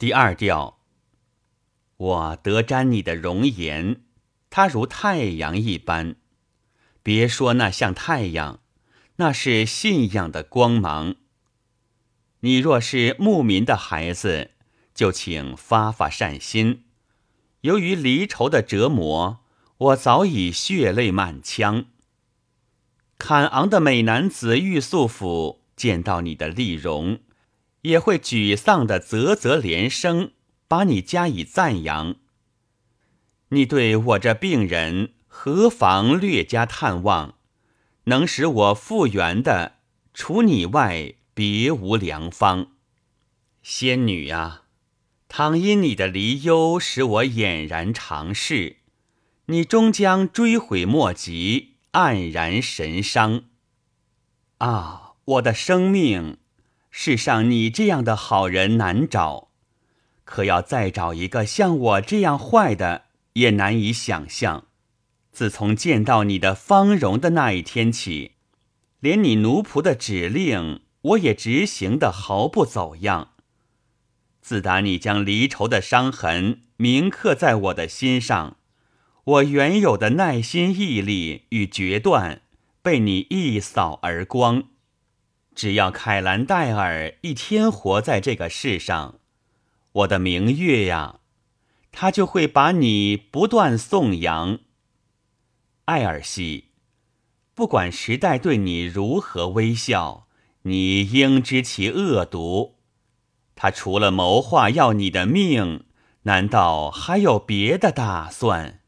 第二调，我得沾你的容颜，它如太阳一般。别说那像太阳，那是信仰的光芒。你若是牧民的孩子，就请发发善心。由于离愁的折磨，我早已血泪满腔。坎昂的美男子玉素甫见到你的丽容。也会沮丧的啧啧连声，把你加以赞扬。你对我这病人何妨略加探望，能使我复原的，除你外别无良方。仙女啊，倘因你的离忧使我俨然长逝，你终将追悔莫及，黯然神伤。啊，我的生命！世上你这样的好人难找，可要再找一个像我这样坏的，也难以想象。自从见到你的芳容的那一天起，连你奴仆的指令，我也执行的毫不走样。自打你将离愁的伤痕铭刻在我的心上，我原有的耐心、毅力与决断，被你一扫而光。只要凯兰戴尔一天活在这个世上，我的明月呀，他就会把你不断颂扬。艾尔西，不管时代对你如何微笑，你应知其恶毒。他除了谋划要你的命，难道还有别的打算？